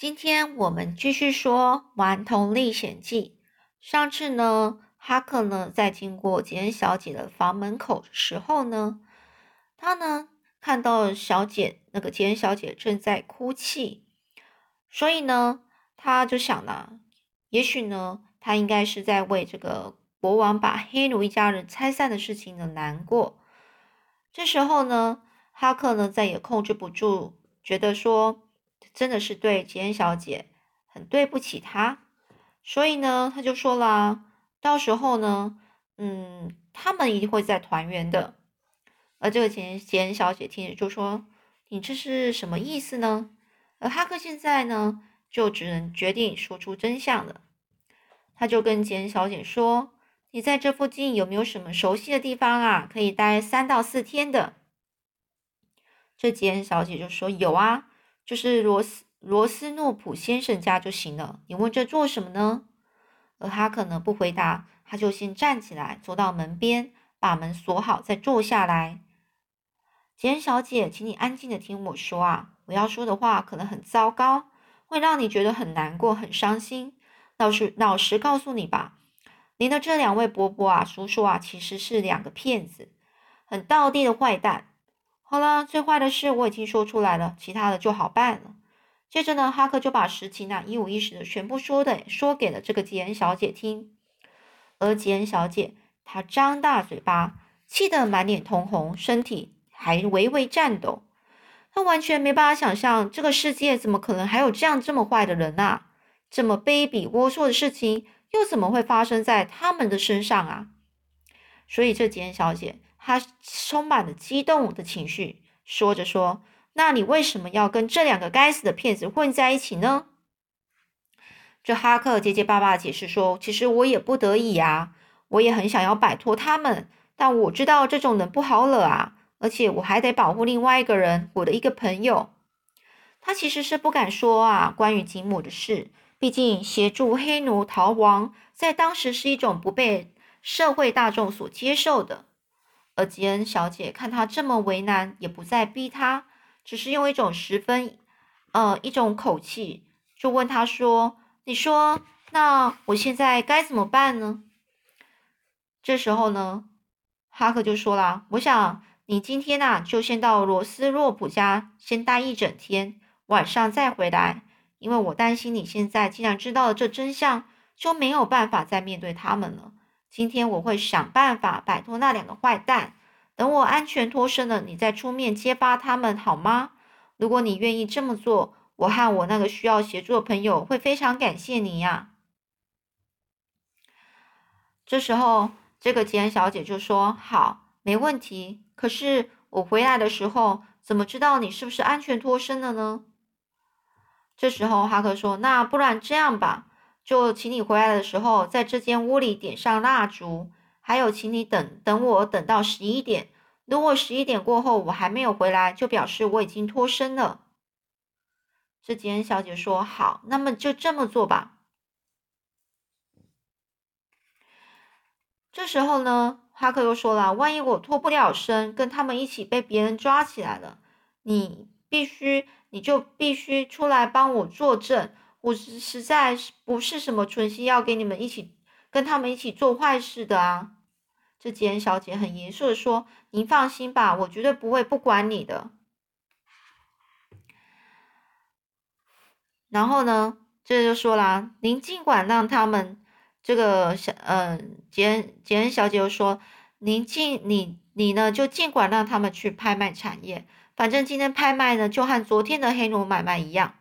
今天我们继续说《顽童历险记》。上次呢，哈克呢在经过吉恩小姐的房门口的时候呢，他呢看到小姐那个吉恩小姐正在哭泣，所以呢，他就想呢，也许呢，他应该是在为这个国王把黑奴一家人拆散的事情呢难过。这时候呢，哈克呢再也控制不住，觉得说。真的是对吉恩小姐很对不起她，所以呢，他就说了，到时候呢，嗯，他们一定会再团圆的。而这个吉吉恩小姐听着就说：“你这是什么意思呢？”而哈克现在呢，就只能决定说出真相了。他就跟吉恩小姐说：“你在这附近有没有什么熟悉的地方啊？可以待三到四天的。”这吉恩小姐就说：“有啊。”就是罗斯罗斯诺普先生家就行了。你问这做什么呢？而哈克呢不回答，他就先站起来，走到门边，把门锁好，再坐下来。吉恩小姐，请你安静的听我说啊！我要说的话可能很糟糕，会让你觉得很难过、很伤心。老实老实告诉你吧，您的这两位伯伯啊、叔叔啊，其实是两个骗子，很道地的坏蛋。好了，最坏的事我已经说出来了，其他的就好办了。接着呢，哈克就把实情呢一五一十的全部说的说给了这个吉恩小姐听。而吉恩小姐她张大嘴巴，气得满脸通红，身体还微微颤抖。她完全没办法想象，这个世界怎么可能还有这样这么坏的人啊？这么卑鄙龌龊的事情又怎么会发生在他们的身上啊？所以这吉恩小姐。他充满了激动的情绪，说着说：“那你为什么要跟这两个该死的骗子混在一起呢？”这哈克结结巴巴解释说：“其实我也不得已啊，我也很想要摆脱他们，但我知道这种人不好惹啊，而且我还得保护另外一个人，我的一个朋友。他其实是不敢说啊，关于吉姆的事，毕竟协助黑奴逃亡，在当时是一种不被社会大众所接受的。”而吉恩小姐看他这么为难，也不再逼他，只是用一种十分，呃，一种口气，就问他说：“你说，那我现在该怎么办呢？”这时候呢，哈克就说了：“我想你今天呐，就先到罗斯洛普家先待一整天，晚上再回来，因为我担心你现在既然知道了这真相，就没有办法再面对他们了。”今天我会想办法摆脱那两个坏蛋，等我安全脱身了，你再出面揭发他们，好吗？如果你愿意这么做，我和我那个需要协助的朋友会非常感谢你呀。这时候，这个吉恩小姐就说：“好，没问题。可是我回来的时候，怎么知道你是不是安全脱身了呢？”这时候，哈克说：“那不然这样吧。”就请你回来的时候，在这间屋里点上蜡烛，还有，请你等等我，等到十一点。如果十一点过后我还没有回来，就表示我已经脱身了。这吉恩小姐说：“好，那么就这么做吧。”这时候呢，哈克又说了：“万一我脱不了身，跟他们一起被别人抓起来了，你必须，你就必须出来帮我作证。”我实实在是不是什么存心要跟你们一起跟他们一起做坏事的啊！这吉恩小姐很严肃的说：“您放心吧，我绝对不会不管你的。”然后呢，这就说啦：“您尽管让他们这个小……嗯，杰恩杰恩小姐又说：‘您尽你你呢，就尽管让他们去拍卖产业，反正今天拍卖呢，就和昨天的黑奴买卖一样。’”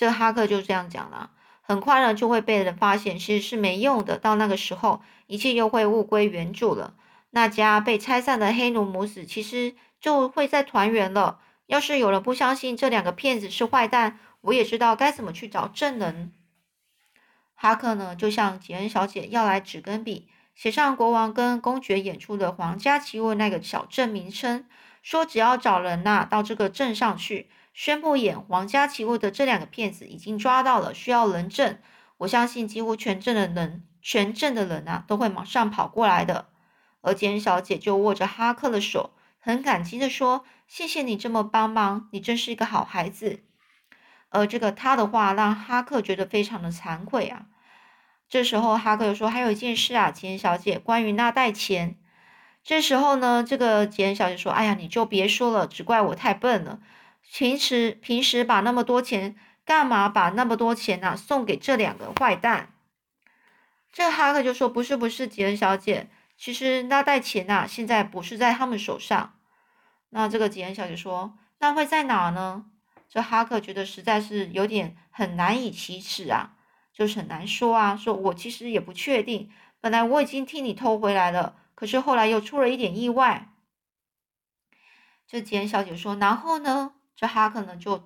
这哈克就这样讲了，很快呢就会被人发现，其实是没用的。到那个时候，一切又会物归原主了。那家被拆散的黑奴母子，其实就会再团圆了。要是有人不相信这两个骗子是坏蛋，我也知道该怎么去找证人。哈克呢，就向吉恩小姐要来纸跟笔，写上国王跟公爵演出的皇家奇物那个小镇名称，说只要找人呐到这个镇上去。宣布演皇家奇物的这两个骗子已经抓到了，需要人证。我相信几乎全镇的人，全镇的人啊，都会马上跑过来的。而简小姐就握着哈克的手，很感激的说：“谢谢你这么帮忙，你真是一个好孩子。”而这个他的话让哈克觉得非常的惭愧啊。这时候哈克又说：“还有一件事啊，吉恩小姐，关于那袋钱。”这时候呢，这个吉恩小姐说：“哎呀，你就别说了，只怪我太笨了。平时平时把那么多钱，干嘛把那么多钱呢送给这两个坏蛋？”这哈克就说：“不是不是，吉恩小姐，其实那袋钱呐，现在不是在他们手上。”那这个吉恩小姐说：“那会在哪呢？”这哈克觉得实在是有点很难以启齿啊。就是很难说啊，说我其实也不确定。本来我已经替你偷回来了，可是后来又出了一点意外。这吉恩小姐说，然后呢，这哈克呢就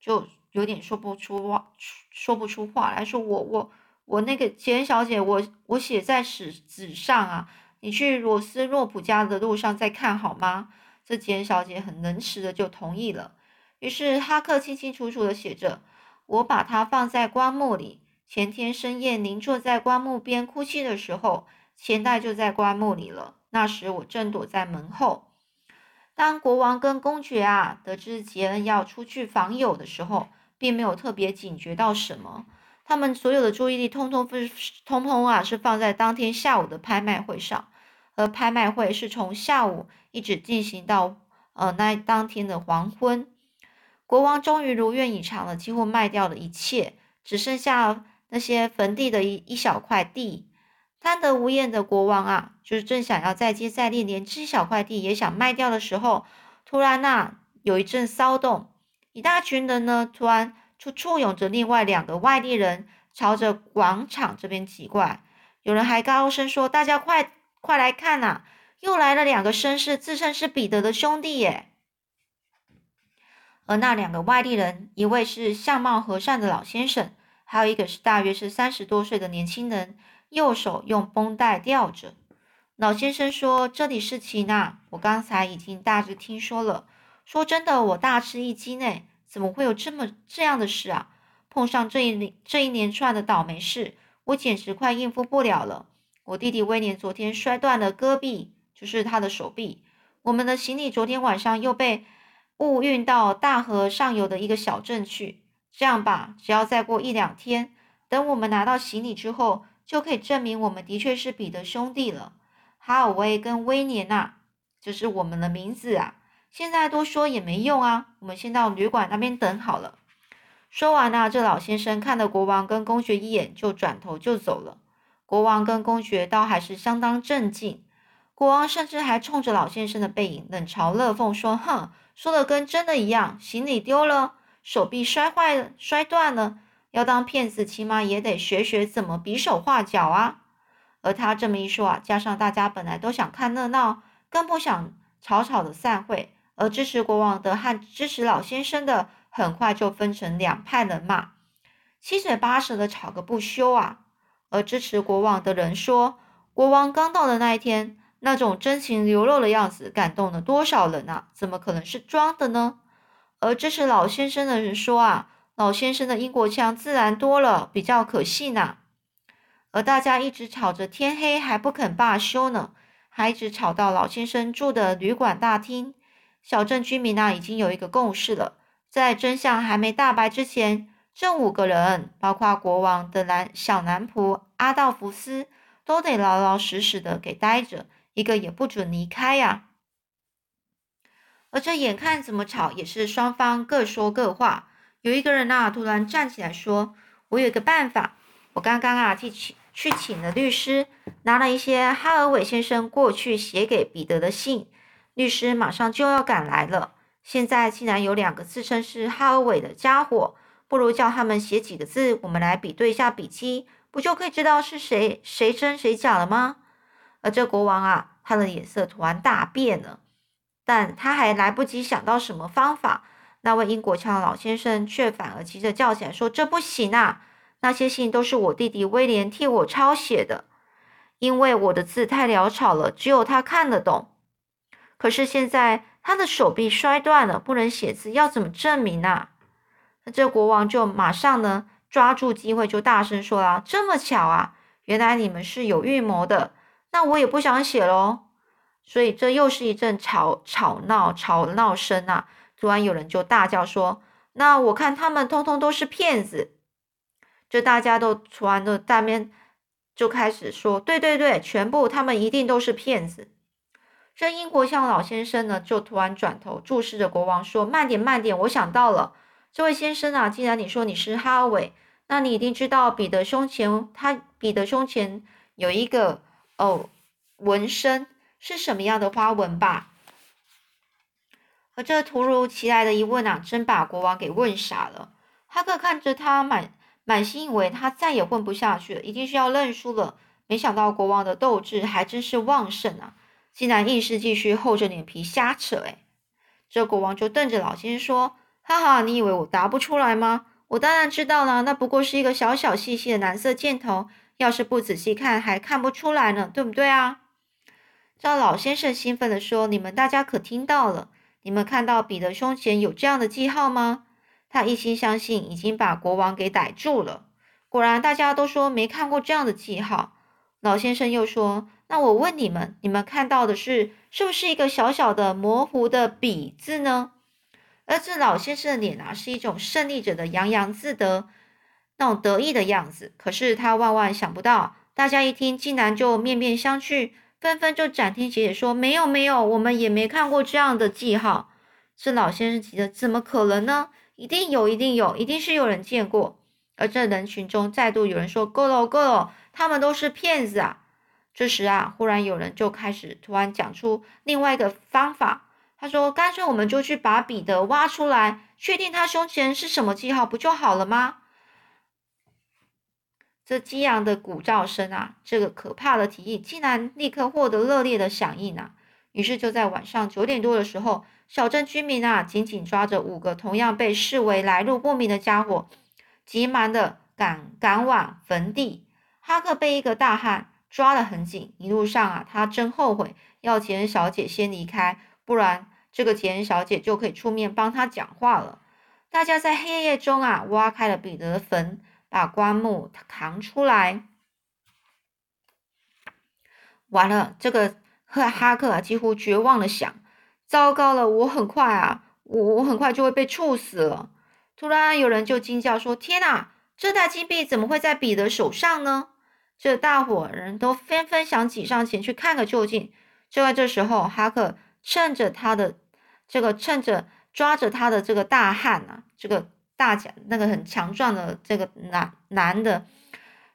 就有点说不出话，说不出话来说，我我我那个简小姐，我我写在纸纸上啊，你去罗斯诺普家的路上再看好吗？这简小姐很能吃的就同意了。于是哈克清清楚楚的写着，我把它放在棺木里。前天深夜，您坐在棺木边哭泣的时候，钱袋就在棺木里了。那时我正躲在门后。当国王跟公爵啊得知杰恩要出去访友的时候，并没有特别警觉到什么。他们所有的注意力通通是通通啊是放在当天下午的拍卖会上，而拍卖会是从下午一直进行到呃那当天的黄昏。国王终于如愿以偿了，几乎卖掉了一切，只剩下。那些坟地的一一小块地，贪得无厌的国王啊，就是正想要再接再厉，连这小块地也想卖掉的时候，突然呐，有一阵骚动，一大群人呢，突然就簇拥着另外两个外地人，朝着广场这边挤过来。有人还高声说：“大家快快来看呐，又来了两个绅士，自称是彼得的兄弟耶！”而那两个外地人，一位是相貌和善的老先生。还有一个是大约是三十多岁的年轻人，右手用绷带吊着。老先生说：“这里是齐娜，我刚才已经大致听说了。说真的，我大吃一惊呢，怎么会有这么这样的事啊？碰上这一这一连串的倒霉事，我简直快应付不了了。我弟弟威廉昨天摔断了胳臂，就是他的手臂。我们的行李昨天晚上又被误运到大河上游的一个小镇去。”这样吧，只要再过一两天，等我们拿到行李之后，就可以证明我们的确是彼得兄弟了。哈尔威跟威廉呐，这是我们的名字啊。现在多说也没用啊，我们先到旅馆那边等好了。说完呢，这老先生看了国王跟公爵一眼，就转头就走了。国王跟公爵倒还是相当镇静，国王甚至还冲着老先生的背影冷嘲热讽说：“哼，说的跟真的一样，行李丢了。”手臂摔坏了，摔断了，要当骗子，起码也得学学怎么比手画脚啊！而他这么一说啊，加上大家本来都想看热闹，更不想草草的散会，而支持国王的和支持老先生的，很快就分成两派人马，七嘴八舌的吵个不休啊！而支持国王的人说，国王刚到的那一天，那种真情流露的样子，感动了多少人啊？怎么可能是装的呢？而支持老先生的人说：“啊，老先生的英国腔自然多了，比较可信呐。”而大家一直吵着天黑还不肯罢休呢，还一直吵到老先生住的旅馆大厅。小镇居民呢，已经有一个共识了，在真相还没大白之前，这五个人，包括国王的男小男仆阿道夫斯，都得老老实实的给待着，一个也不准离开呀。而这眼看怎么吵也是双方各说各话。有一个人呐，突然站起来说：“我有一个办法，我刚刚啊去请去请了律师，拿了一些哈尔韦先生过去写给彼得的信，律师马上就要赶来了。现在竟然有两个自称是哈尔韦的家伙，不如叫他们写几个字，我们来比对一下笔迹，不就可以知道是谁谁真谁假了吗？”而这国王啊，他的脸色突然大变了。但他还来不及想到什么方法，那位英国腔的老先生却反而急着叫起来说：“这不行啊！那些信都是我弟弟威廉替我抄写的，因为我的字太潦草了，只有他看得懂。可是现在他的手臂摔断了，不能写字，要怎么证明啊？”那这国王就马上呢抓住机会，就大声说了：“这么巧啊！原来你们是有预谋的，那我也不想写喽。”所以这又是一阵吵吵闹吵闹声啊！突然有人就大叫说：“那我看他们通通都是骗子。”这大家都突然的大面就开始说：“对对对，全部他们一定都是骗子。”这英国向老先生呢，就突然转头注视着国王说：“慢点，慢点，我想到了，这位先生啊，既然你说你是哈维，那你一定知道彼得胸前，他彼得胸前有一个哦纹身，是什么样的花纹吧？”而这突如其来的一问啊，真把国王给问傻了。哈克看着他满。满心以为他再也混不下去了，一定是要认输了。没想到国王的斗志还真是旺盛啊，竟然硬是继续厚着脸皮瞎扯。哎，这国王就瞪着老先生说：“哈哈，你以为我答不出来吗？我当然知道了，那不过是一个小小细细的蓝色箭头，要是不仔细看还看不出来呢，对不对啊？”这老先生兴奋地说：“你们大家可听到了？你们看到彼得胸前有这样的记号吗？”他一心相信已经把国王给逮住了。果然，大家都说没看过这样的记号。老先生又说：“那我问你们，你们看到的是是不是一个小小的模糊的‘比’字呢？”而这老先生的脸啊，是一种胜利者的洋洋自得、那种得意的样子。可是他万万想不到，大家一听，竟然就面面相觑，纷纷就斩钉截铁说：“没有，没有，我们也没看过这样的记号。”这老先生急得：“怎么可能呢？”一定有，一定有，一定是有人见过。而这人群中再度有人说：“够了，够了，他们都是骗子啊！”这时啊，忽然有人就开始突然讲出另外一个方法。他说：“干脆我们就去把彼得挖出来，确定他胸前是什么记号，不就好了吗？”这激昂的鼓噪声啊，这个可怕的提议竟然立刻获得热烈的响应啊！于是就在晚上九点多的时候。小镇居民啊，紧紧抓着五个同样被视为来路不明的家伙，急忙的赶赶往坟地。哈克被一个大汉抓得很紧，一路上啊，他真后悔要杰恩小姐先离开，不然这个杰恩小姐就可以出面帮他讲话了。大家在黑夜中啊，挖开了彼得的坟，把棺木扛出来。完了，这个哈哈克啊，几乎绝望的想。糟糕了，我很快啊，我我很快就会被处死了。突然有人就惊叫说：“天哪，这袋金币怎么会在彼得手上呢？”这大伙人都纷纷想挤上前去看个究竟。就在这时候，哈克趁着他的这个趁着抓着他的这个大汉啊，这个大甲那个很强壮的这个男男的，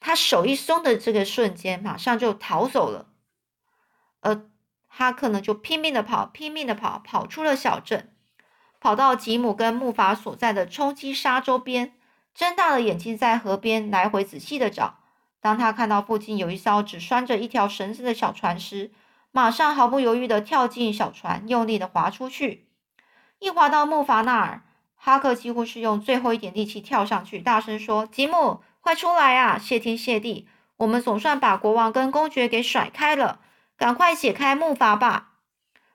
他手一松的这个瞬间，马上就逃走了。呃。哈克呢，就拼命的跑，拼命的跑，跑出了小镇，跑到吉姆跟木筏所在的冲击沙洲边，睁大了眼睛在河边来回仔细的找。当他看到附近有一艘只拴着一条绳子的小船时，马上毫不犹豫的跳进小船，用力的划出去。一划到木筏那儿，哈克几乎是用最后一点力气跳上去，大声说：“吉姆，快出来啊！谢天谢地，我们总算把国王跟公爵给甩开了。”赶快解开木筏吧！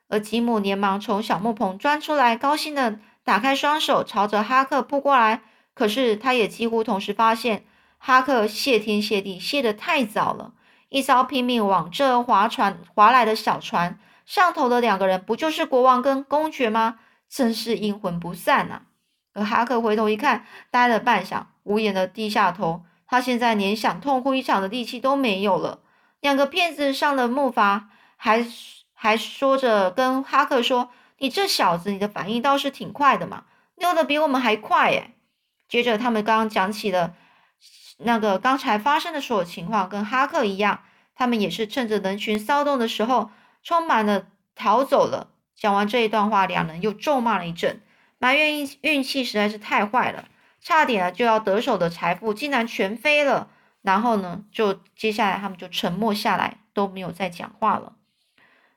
而吉姆连忙从小木棚钻出来，高兴的打开双手，朝着哈克扑过来。可是他也几乎同时发现，哈克谢天谢地谢得太早了。一艘拼命往这划船划来的小船上头的两个人，不就是国王跟公爵吗？真是阴魂不散啊！而哈克回头一看，呆了半晌，无言的低下头。他现在连想痛哭一场的力气都没有了。两个骗子上了木筏，还还说着跟哈克说：“你这小子，你的反应倒是挺快的嘛，溜得比我们还快耶。”接着他们刚刚讲起了那个刚才发生的所有情况，跟哈克一样，他们也是趁着人群骚动的时候，充满了逃走了。讲完这一段话，两人又咒骂了一阵，埋怨运运气实在是太坏了，差点啊就要得手的财富竟然全飞了。然后呢，就接下来他们就沉默下来，都没有再讲话了。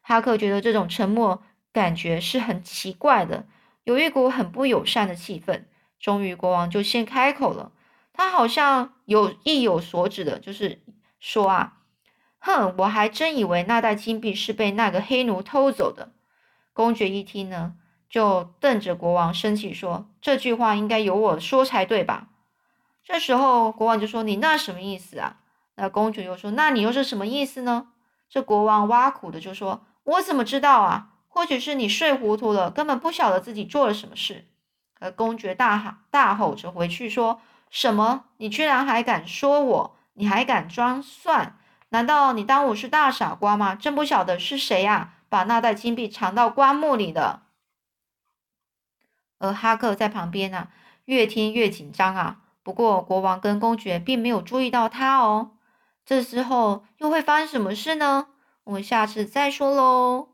哈克觉得这种沉默感觉是很奇怪的，有一股很不友善的气氛。终于，国王就先开口了，他好像有意有所指的，就是说啊，哼，我还真以为那袋金币是被那个黑奴偷走的。公爵一听呢，就瞪着国王生气说：“这句话应该由我说才对吧？”这时候，国王就说：“你那什么意思啊？”那公主又说：“那你又是什么意思呢？”这国王挖苦的就说：“我怎么知道啊？或许是你睡糊涂了，根本不晓得自己做了什么事。”而公爵大喊大吼着回去说：“什么？你居然还敢说我？你还敢装蒜？难道你当我是大傻瓜吗？真不晓得是谁呀，把那袋金币藏到棺木里的。”而哈克在旁边啊，越听越紧张啊。不过国王跟公爵并没有注意到他哦。这之后又会发生什么事呢？我们下次再说喽。